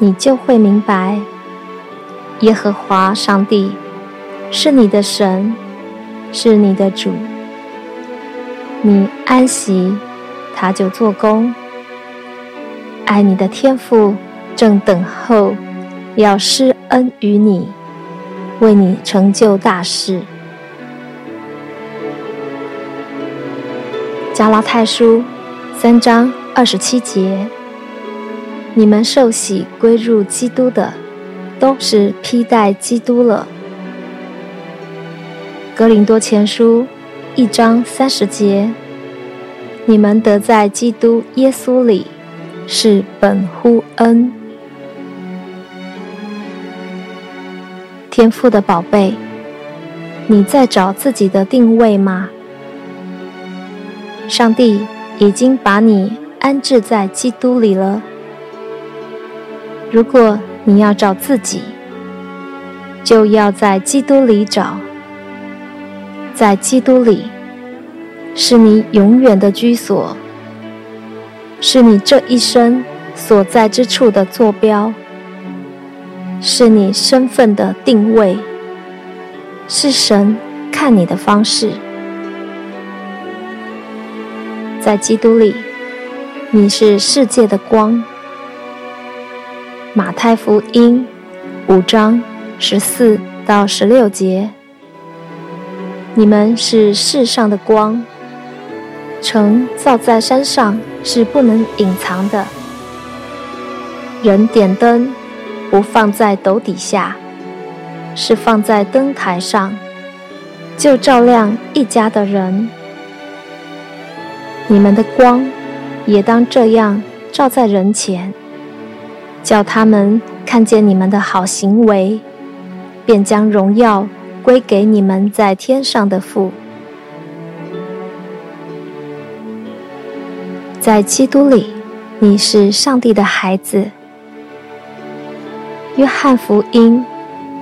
你就会明白，耶和华上帝是你的神，是你的主。你安息，他就做工。爱你的天父正等候，要施恩于你，为你成就大事。加拉太书三章二十七节。你们受洗归入基督的，都是披戴基督了。格林多前书一章三十节，你们得在基督耶稣里，是本乎恩。天父的宝贝，你在找自己的定位吗？上帝已经把你安置在基督里了。如果你要找自己，就要在基督里找。在基督里，是你永远的居所，是你这一生所在之处的坐标，是你身份的定位，是神看你的方式。在基督里，你是世界的光。马太福音五章十四到十六节：你们是世上的光，城造在山上是不能隐藏的。人点灯不放在斗底下，是放在灯台上，就照亮一家的人。你们的光也当这样照在人前。叫他们看见你们的好行为，便将荣耀归给你们在天上的父。在基督里，你是上帝的孩子。约翰福音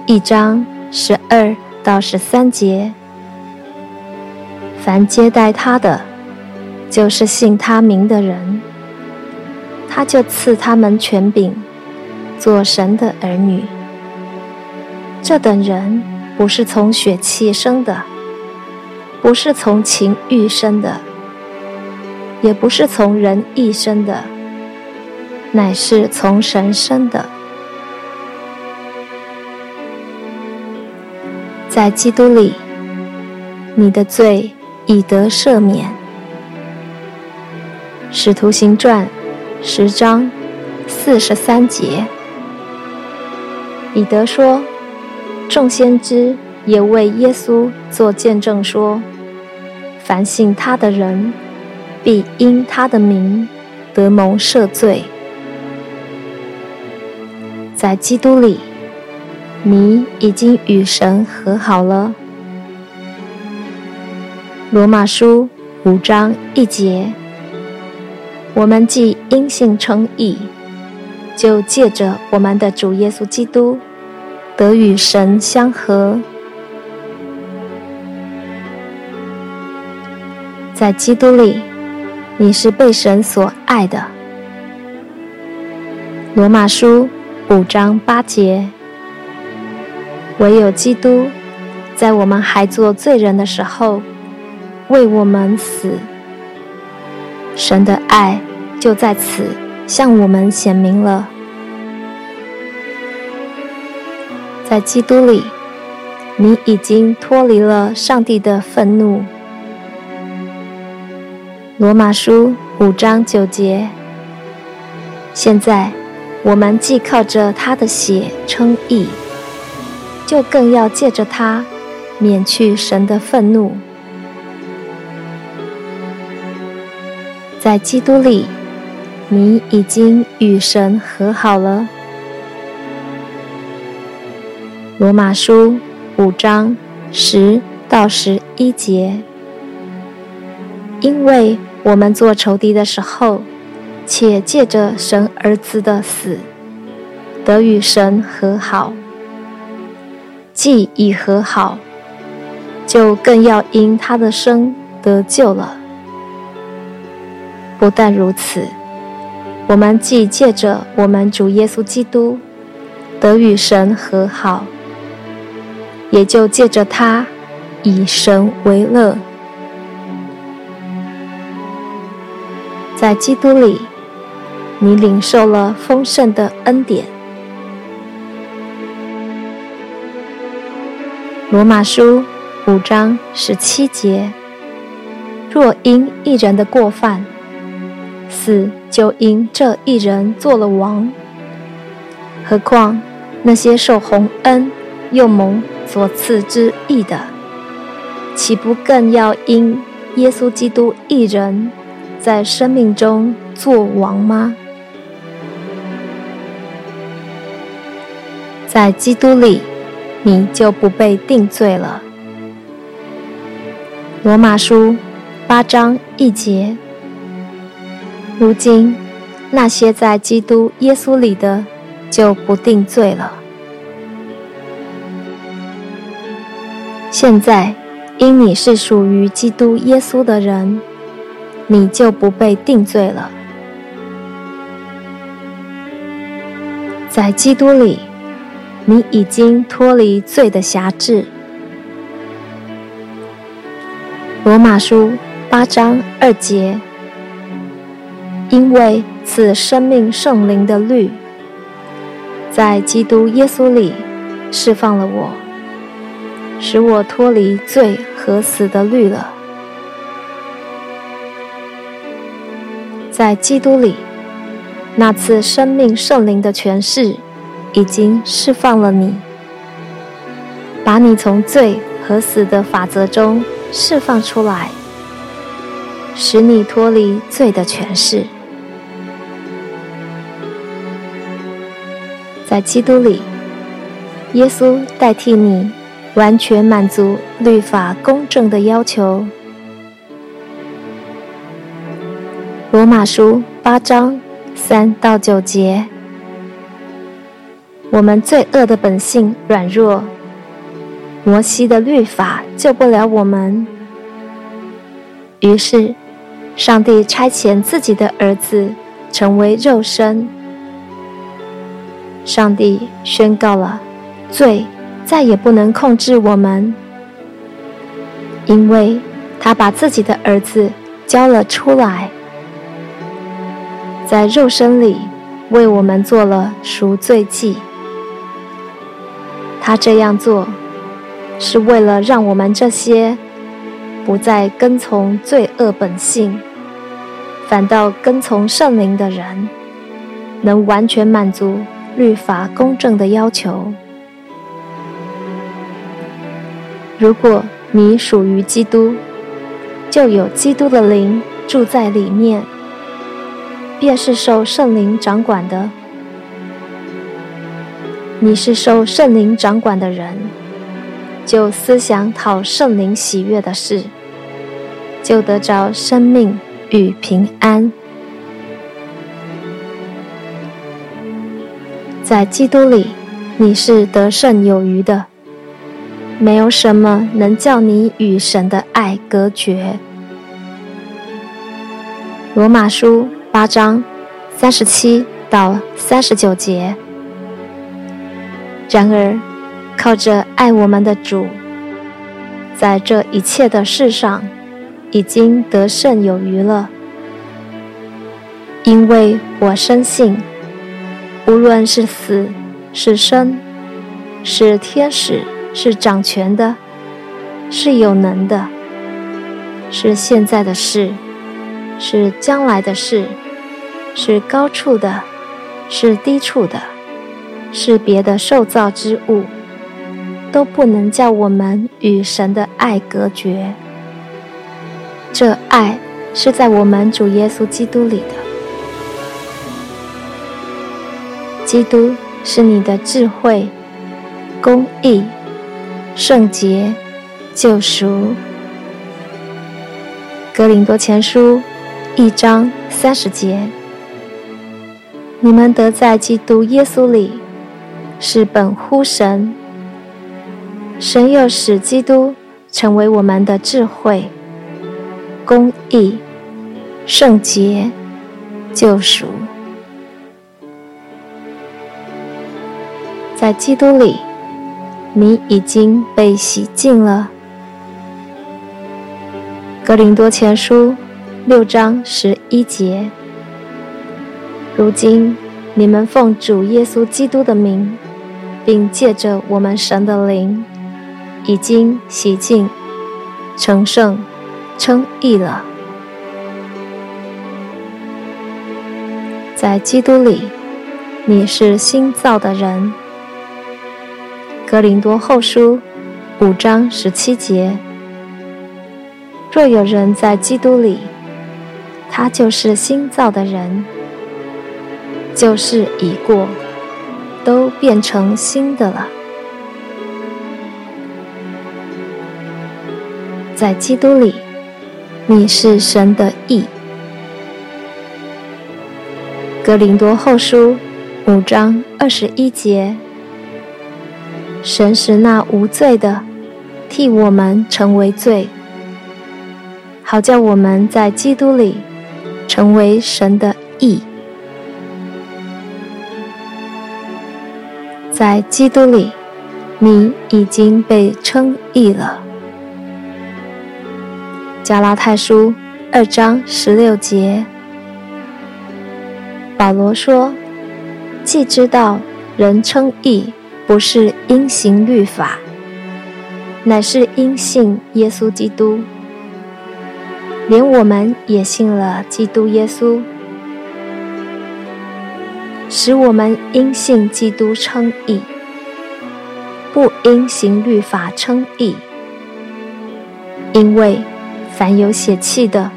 一章十二到十三节：凡接待他的，就是信他名的人，他就赐他们权柄。做神的儿女，这等人不是从血气生的，不是从情欲生的，也不是从人意生的，乃是从神生的。在基督里，你的罪已得赦免。使徒行传十章四十三节。彼得说：“众先知也为耶稣做见证说，凡信他的人，必因他的名得蒙赦罪。在基督里，你已经与神和好了。”罗马书五章一节：“我们既因信称义，就借着我们的主耶稣基督。”得与神相合，在基督里，你是被神所爱的。罗马书五章八节，唯有基督在我们还做罪人的时候为我们死，神的爱就在此向我们显明了。在基督里，你已经脱离了上帝的愤怒。罗马书五章九节。现在，我们既靠着他的血称义，就更要借着他免去神的愤怒。在基督里，你已经与神和好了。罗马书五章十到十一节。因为我们做仇敌的时候，且借着神儿子的死，得与神和好；既已和好，就更要因他的生得救了。不但如此，我们既借着我们主耶稣基督得与神和好，也就借着他以神为乐。在基督里，你领受了丰盛的恩典。罗马书五章十七节：若因一人的过犯，死就因这一人做了王，何况那些受洪恩又蒙所赐之义的，岂不更要因耶稣基督一人，在生命中作王吗？在基督里，你就不被定罪了。罗马书八章一节。如今，那些在基督耶稣里的，就不定罪了。现在，因你是属于基督耶稣的人。你就不被定罪了。在基督里，你已经脱离罪的辖制。罗马书八章二节，因为赐生命圣灵的律，在基督耶稣里释放了我，使我脱离罪和死的律了。在基督里，那次生命圣灵的权势已经释放了你，把你从罪和死的法则中释放出来，使你脱离罪的权势。在基督里，耶稣代替你，完全满足律法公正的要求。罗马书八章三到九节，我们罪恶的本性软弱，摩西的律法救不了我们。于是，上帝差遣自己的儿子成为肉身。上帝宣告了，罪再也不能控制我们，因为他把自己的儿子交了出来。在肉身里为我们做了赎罪祭。他这样做，是为了让我们这些不再跟从罪恶本性，反倒跟从圣灵的人，能完全满足律法公正的要求。如果你属于基督，就有基督的灵住在里面。便是受圣灵掌管的。你是受圣灵掌管的人，就思想讨圣灵喜悦的事，就得着生命与平安。在基督里，你是得胜有余的，没有什么能叫你与神的爱隔绝。罗马书。八章三十七到三十九节。然而，靠着爱我们的主，在这一切的事上，已经得胜有余了。因为我深信，无论是死是生，是天使是掌权的，是有能的，是现在的事，是将来的事。是高处的，是低处的，是别的受造之物，都不能叫我们与神的爱隔绝。这爱是在我们主耶稣基督里的。基督是你的智慧、公义、圣洁、救赎。哥林多前书一章三十节：你们得在基督耶稣里，是本乎神，神又使基督成为我们的智慧、公义、圣洁、救赎。在基督里，你已经被洗净了。哥林多前书六章十一节。如今你们奉主耶稣基督的名，并借着我们神的灵，已经洗净、成圣、称义了。在基督里，你是新造的人。格林多后书五章十七节：若有人在基督里，他就是新造的人，旧事已过，都变成新的了。在基督里，你是神的义。格林多后书五章二十一节。神使那无罪的替我们成为罪，好叫我们在基督里成为神的义。在基督里，你已经被称义了。加拉太书二章十六节，保罗说：“既知道人称义。”不是因行律法，乃是因信耶稣基督。连我们也信了基督耶稣，使我们因信基督称义，不因行律法称义。因为凡有血气的，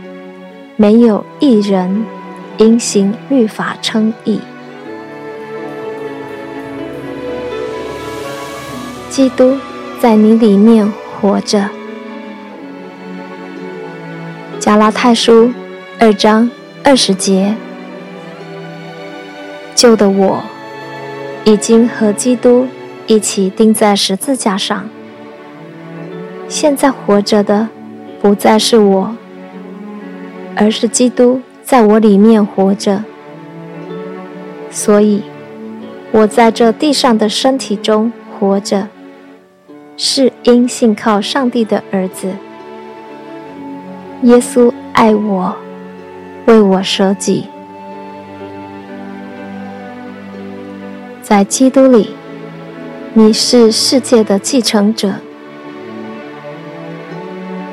没有一人因行律法称义。基督在你里面活着。加拉太书二章二十节，旧的我已经和基督一起钉在十字架上。现在活着的不再是我，而是基督在我里面活着。所以，我在这地上的身体中活着。是因信靠上帝的儿子耶稣爱我，为我舍己，在基督里，你是世界的继承者。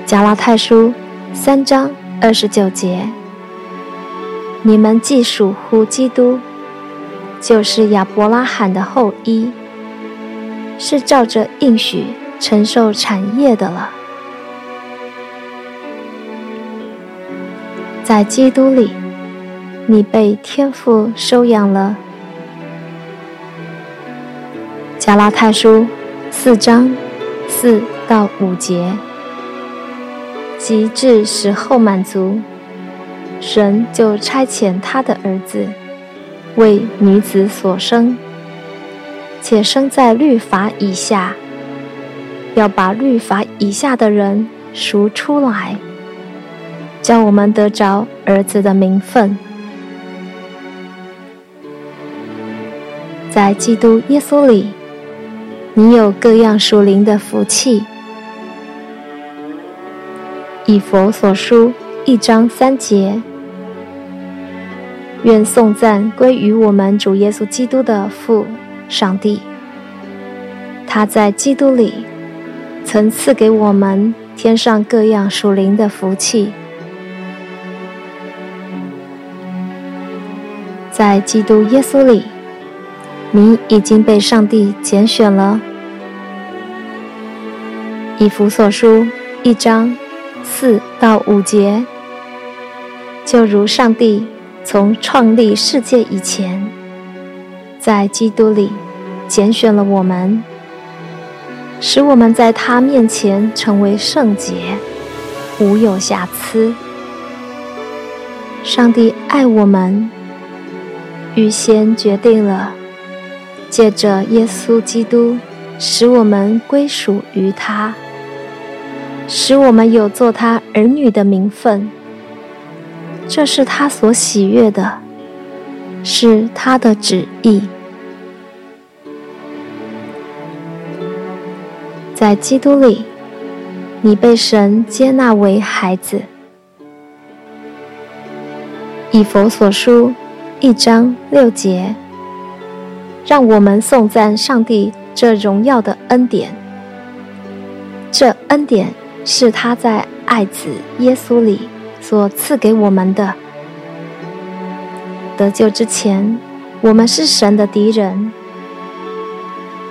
加拉太书三章二十九节，你们既属乎基督，就是亚伯拉罕的后裔。是照着应许承受产业的了。在基督里，你被天父收养了。加拉太书四章四到五节，及至时候满足，神就差遣他的儿子，为女子所生。且生在律法以下，要把律法以下的人赎出来，叫我们得着儿子的名分。在基督耶稣里，你有各样属灵的福气。以佛所书一章三节，愿颂赞归于我们主耶稣基督的父。上帝，他在基督里曾赐给我们天上各样属灵的福气，在基督耶稣里，你已经被上帝拣选了。以弗所书一章四到五节，就如上帝从创立世界以前。在基督里拣选了我们，使我们在他面前成为圣洁，无有瑕疵。上帝爱我们，预先决定了，借着耶稣基督，使我们归属于他，使我们有做他儿女的名分。这是他所喜悦的，是他的旨意。在基督里，你被神接纳为孩子。以佛所书一章六节，让我们颂赞上帝这荣耀的恩典。这恩典是他在爱子耶稣里所赐给我们的。得救之前，我们是神的敌人，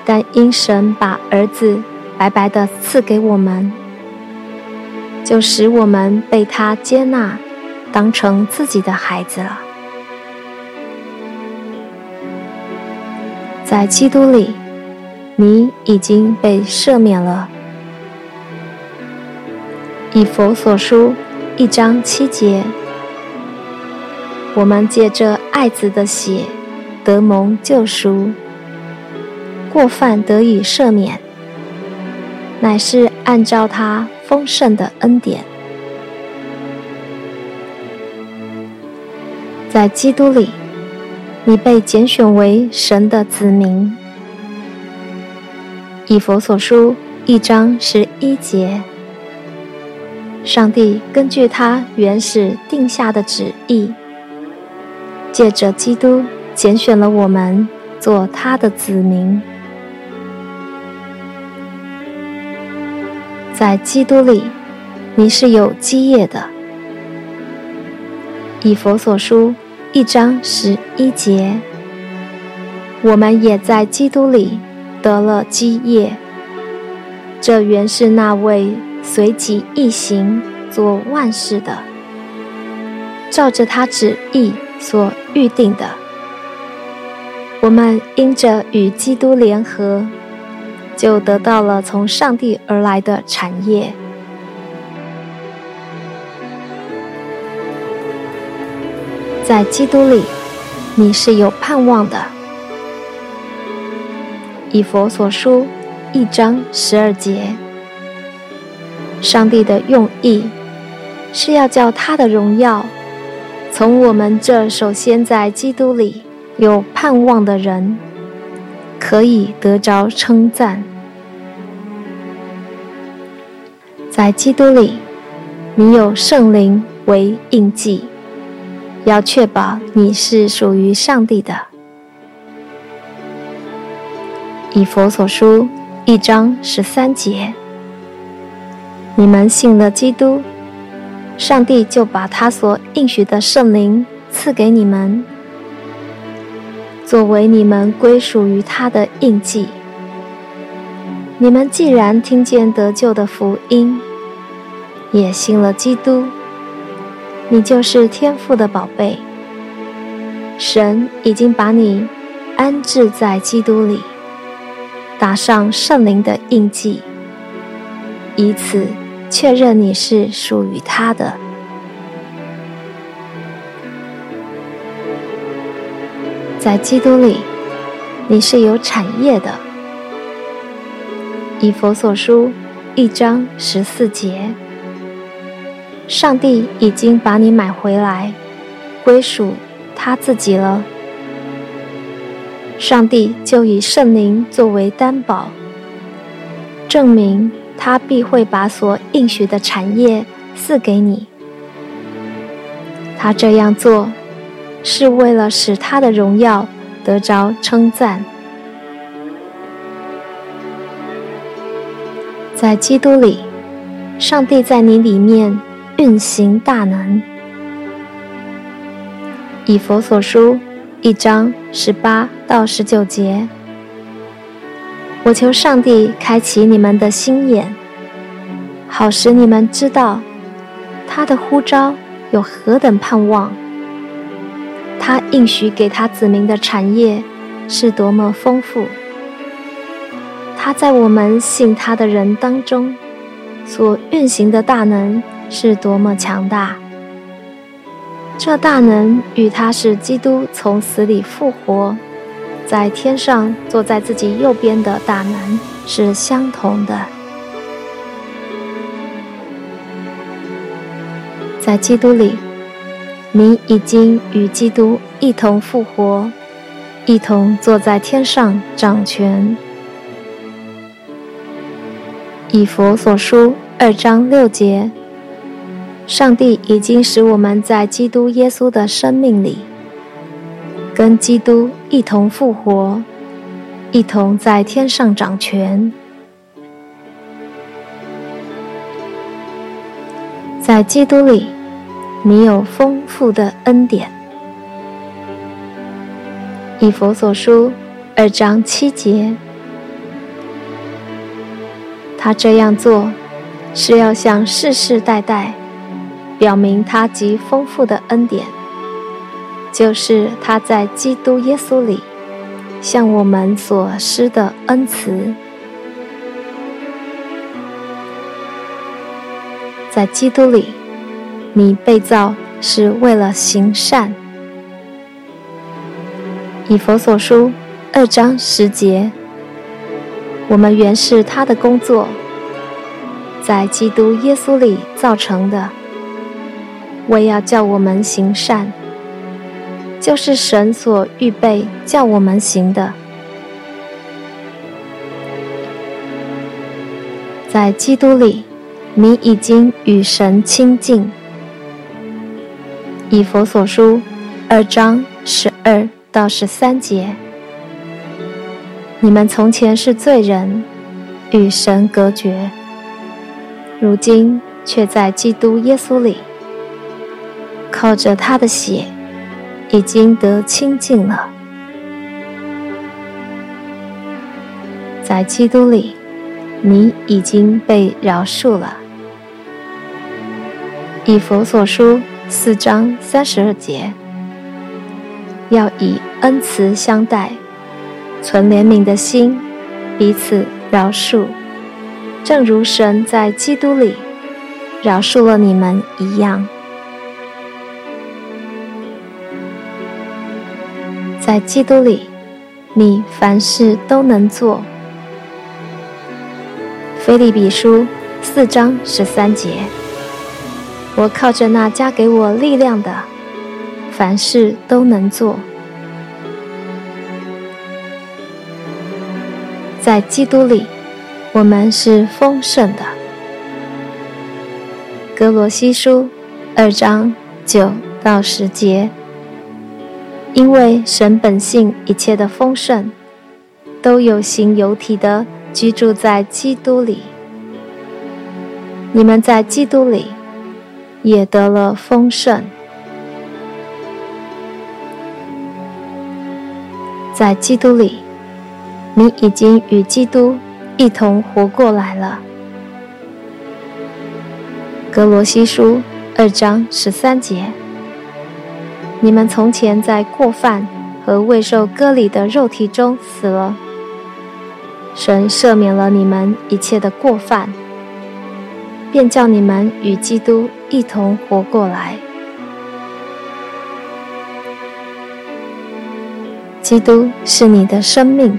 但因神把儿子。白白的赐给我们，就使我们被他接纳，当成自己的孩子了。在基督里，你已经被赦免了。以佛所书一章七节，我们借着爱子的血得蒙救赎，过犯得以赦免。乃是按照他丰盛的恩典，在基督里，你被拣选为神的子民。以佛所书一章十一节，上帝根据他原始定下的旨意，借着基督拣选了我们做他的子民。在基督里，你是有基业的。以佛所书一章十一节，我们也在基督里得了基业。这原是那位随己意行做万事的，照着他旨意所预定的。我们因着与基督联合。就得到了从上帝而来的产业。在基督里，你是有盼望的。以佛所书一章十二节，上帝的用意是要叫他的荣耀从我们这首先在基督里有盼望的人。可以得着称赞，在基督里，你有圣灵为印记，要确保你是属于上帝的。以佛所书一章十三节，你们信了基督，上帝就把他所应许的圣灵赐给你们。作为你们归属于他的印记，你们既然听见得救的福音，也信了基督，你就是天父的宝贝。神已经把你安置在基督里，打上圣灵的印记，以此确认你是属于他的。在基督里，你是有产业的。以佛所书一章十四节，上帝已经把你买回来，归属他自己了。上帝就以圣灵作为担保，证明他必会把所应许的产业赐给你。他这样做。是为了使他的荣耀得着称赞。在基督里，上帝在你里面运行大能。以佛所书一章十八到十九节，我求上帝开启你们的心眼，好使你们知道他的呼召有何等盼望。他应许给他子民的产业是多么丰富，他在我们信他的人当中所运行的大能是多么强大！这大能与他使基督从死里复活，在天上坐在自己右边的大能是相同的。在基督里，你已经与基督一同复活，一同坐在天上掌权。以佛所书二章六节，上帝已经使我们在基督耶稣的生命里，跟基督一同复活，一同在天上掌权。在基督里，你有丰富的恩典。以佛所书二章七节。他这样做，是要向世世代代表明他极丰富的恩典，就是他在基督耶稣里向我们所施的恩慈。在基督里，你被造是为了行善。以佛所书二章十节。我们原是他的工作，在基督耶稣里造成的，为要叫我们行善，就是神所预备叫我们行的。在基督里，你已经与神亲近。以佛所书二章十二到十三节。你们从前是罪人，与神隔绝，如今却在基督耶稣里，靠着他的血，已经得清净了。在基督里，你已经被饶恕了。以佛所书四章三十二节，要以恩慈相待。存怜悯的心，彼此饶恕，正如神在基督里饶恕了你们一样。在基督里，你凡事都能做。腓利比书四章十三节，我靠着那加给我力量的，凡事都能做。在基督里，我们是丰盛的。格罗西书二章九到十节，因为神本性一切的丰盛，都有形有体的居住在基督里。你们在基督里也得了丰盛，在基督里。你已经与基督一同活过来了。格罗西书二章十三节：你们从前在过犯和未受割礼的肉体中死了，神赦免了你们一切的过犯，便叫你们与基督一同活过来。基督是你的生命。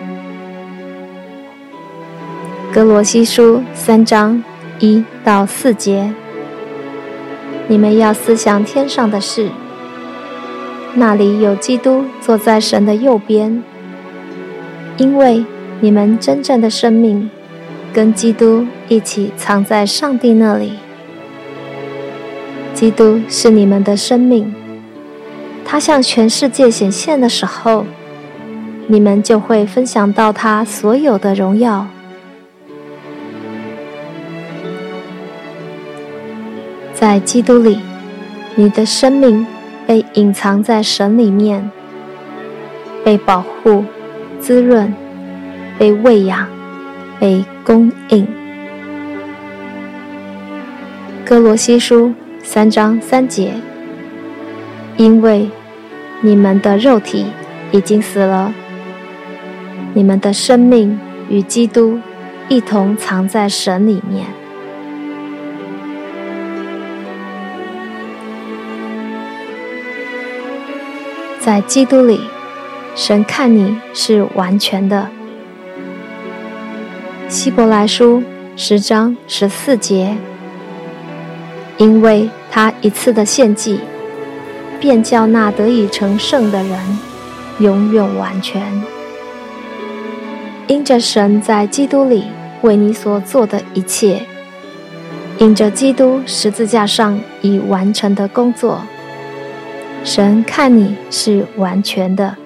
格罗西书三章一到四节，你们要思想天上的事，那里有基督坐在神的右边，因为你们真正的生命跟基督一起藏在上帝那里。基督是你们的生命，他向全世界显现的时候，你们就会分享到他所有的荣耀。在基督里，你的生命被隐藏在神里面，被保护、滋润、被喂养、被供应。哥罗西书三章三节，因为你们的肉体已经死了，你们的生命与基督一同藏在神里面。在基督里，神看你是完全的。希伯来书十章十四节，因为他一次的献祭，便叫那得以成圣的人永远完全。因着神在基督里为你所做的一切，因着基督十字架上已完成的工作。神看你是完全的，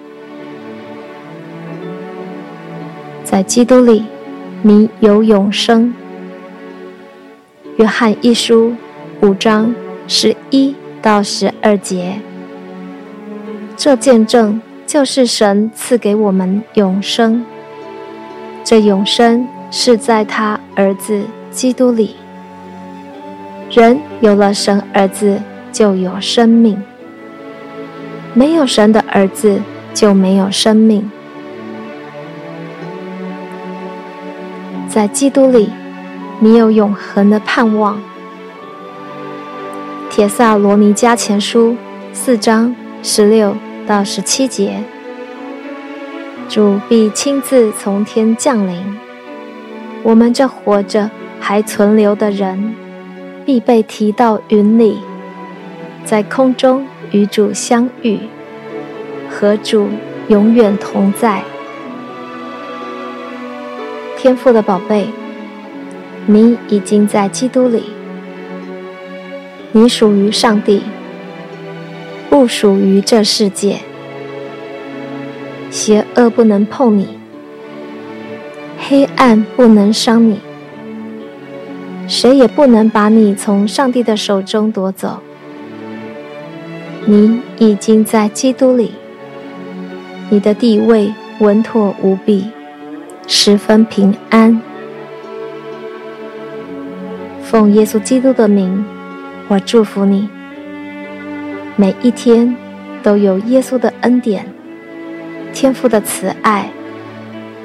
在基督里，你有永生。约翰一书五章十一到十二节，这见证就是神赐给我们永生。这永生是在他儿子基督里。人有了神儿子，就有生命。没有神的儿子就没有生命。在基督里，你有永恒的盼望。帖撒罗尼迦前书四章十六到十七节，主必亲自从天降临，我们这活着还存留的人，必被提到云里，在空中。与主相遇，和主永远同在。天赋的宝贝，你已经在基督里，你属于上帝，不属于这世界。邪恶不能碰你，黑暗不能伤你，谁也不能把你从上帝的手中夺走。你已经在基督里，你的地位稳妥无比，十分平安。奉耶稣基督的名，我祝福你，每一天都有耶稣的恩典、天父的慈爱、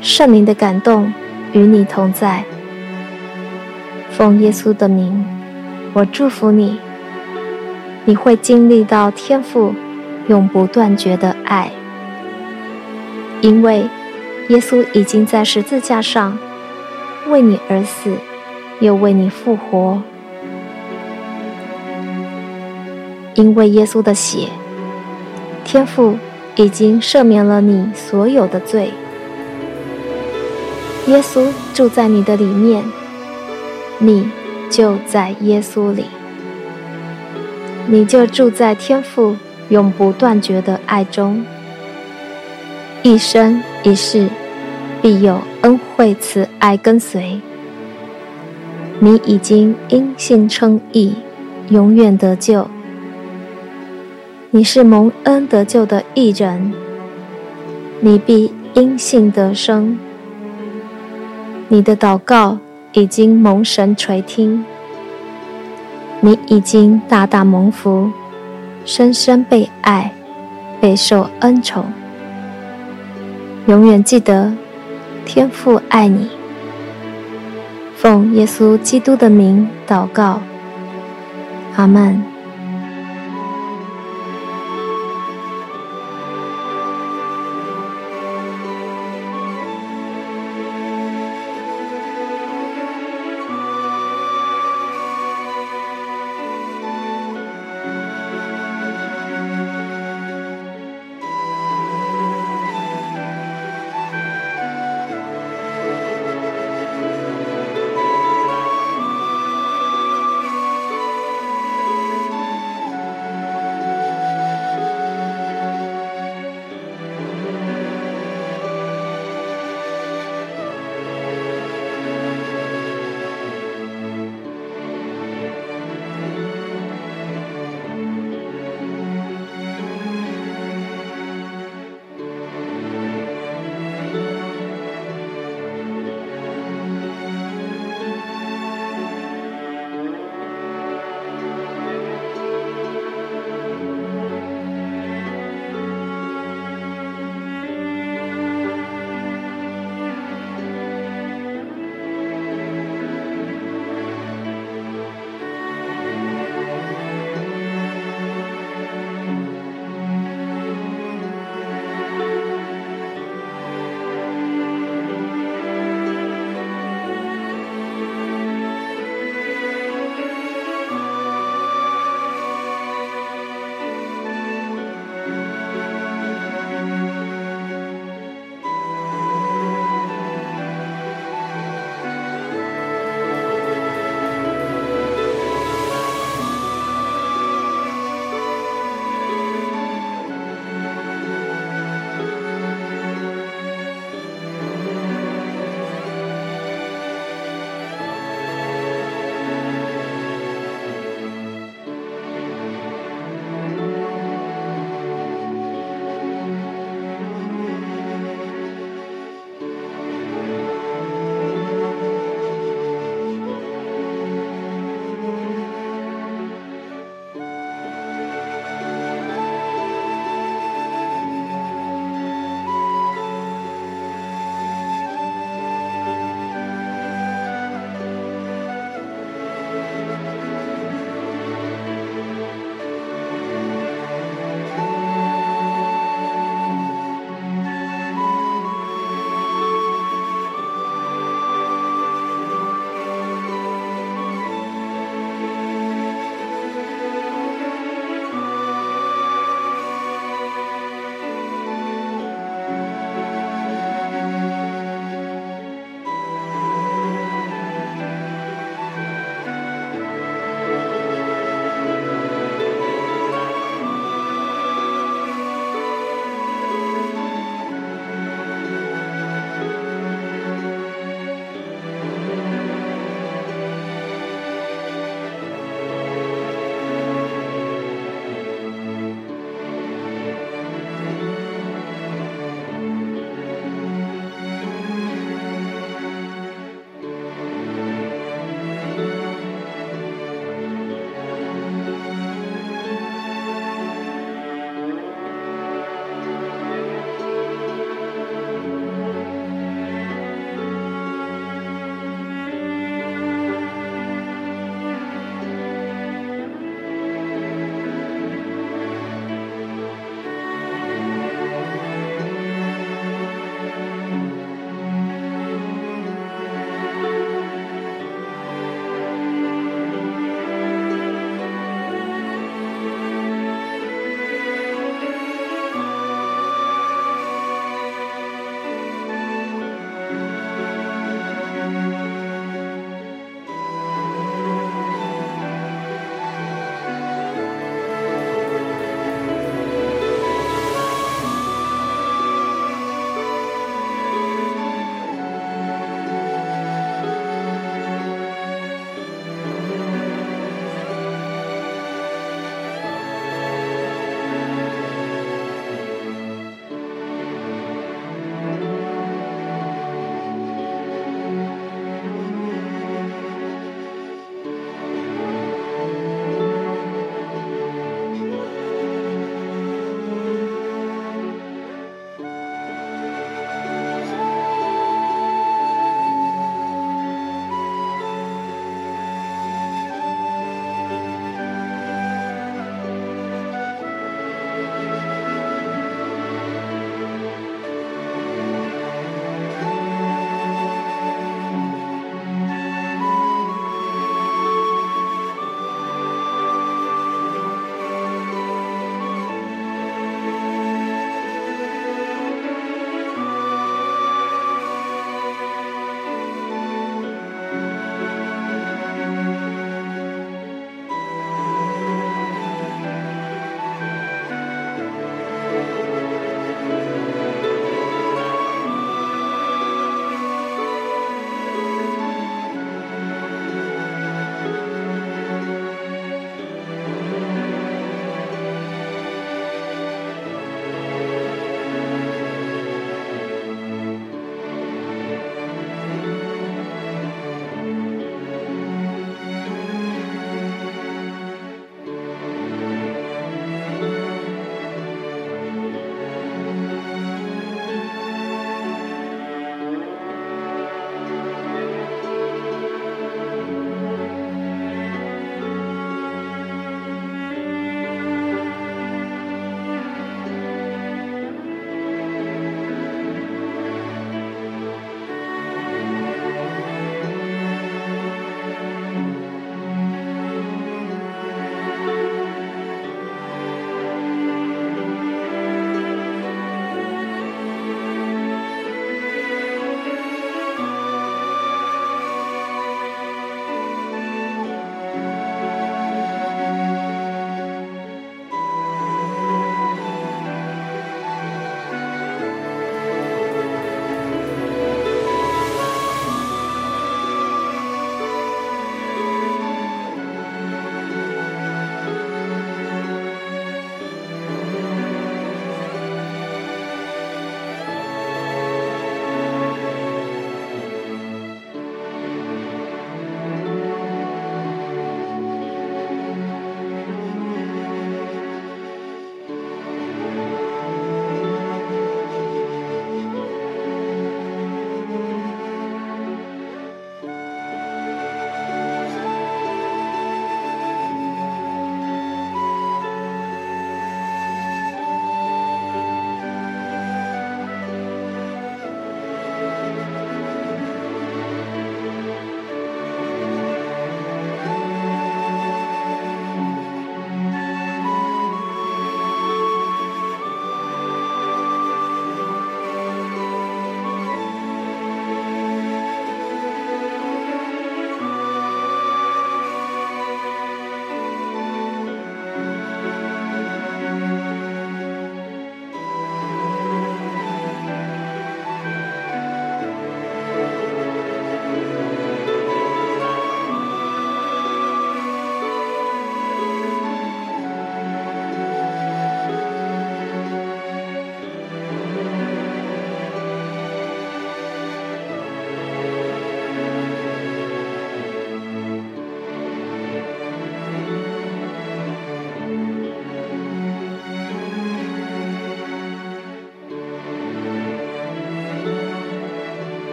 圣灵的感动与你同在。奉耶稣的名，我祝福你。你会经历到天父永不断绝的爱，因为耶稣已经在十字架上为你而死，又为你复活。因为耶稣的血，天父已经赦免了你所有的罪。耶稣住在你的里面，你就在耶稣里。你就住在天父永不断绝的爱中，一生一世必有恩惠慈爱跟随。你已经因信称义，永远得救。你是蒙恩得救的义人，你必因信得生。你的祷告已经蒙神垂听。你已经大大蒙福，深深被爱，备受恩宠。永远记得，天父爱你。奉耶稣基督的名祷告，阿门。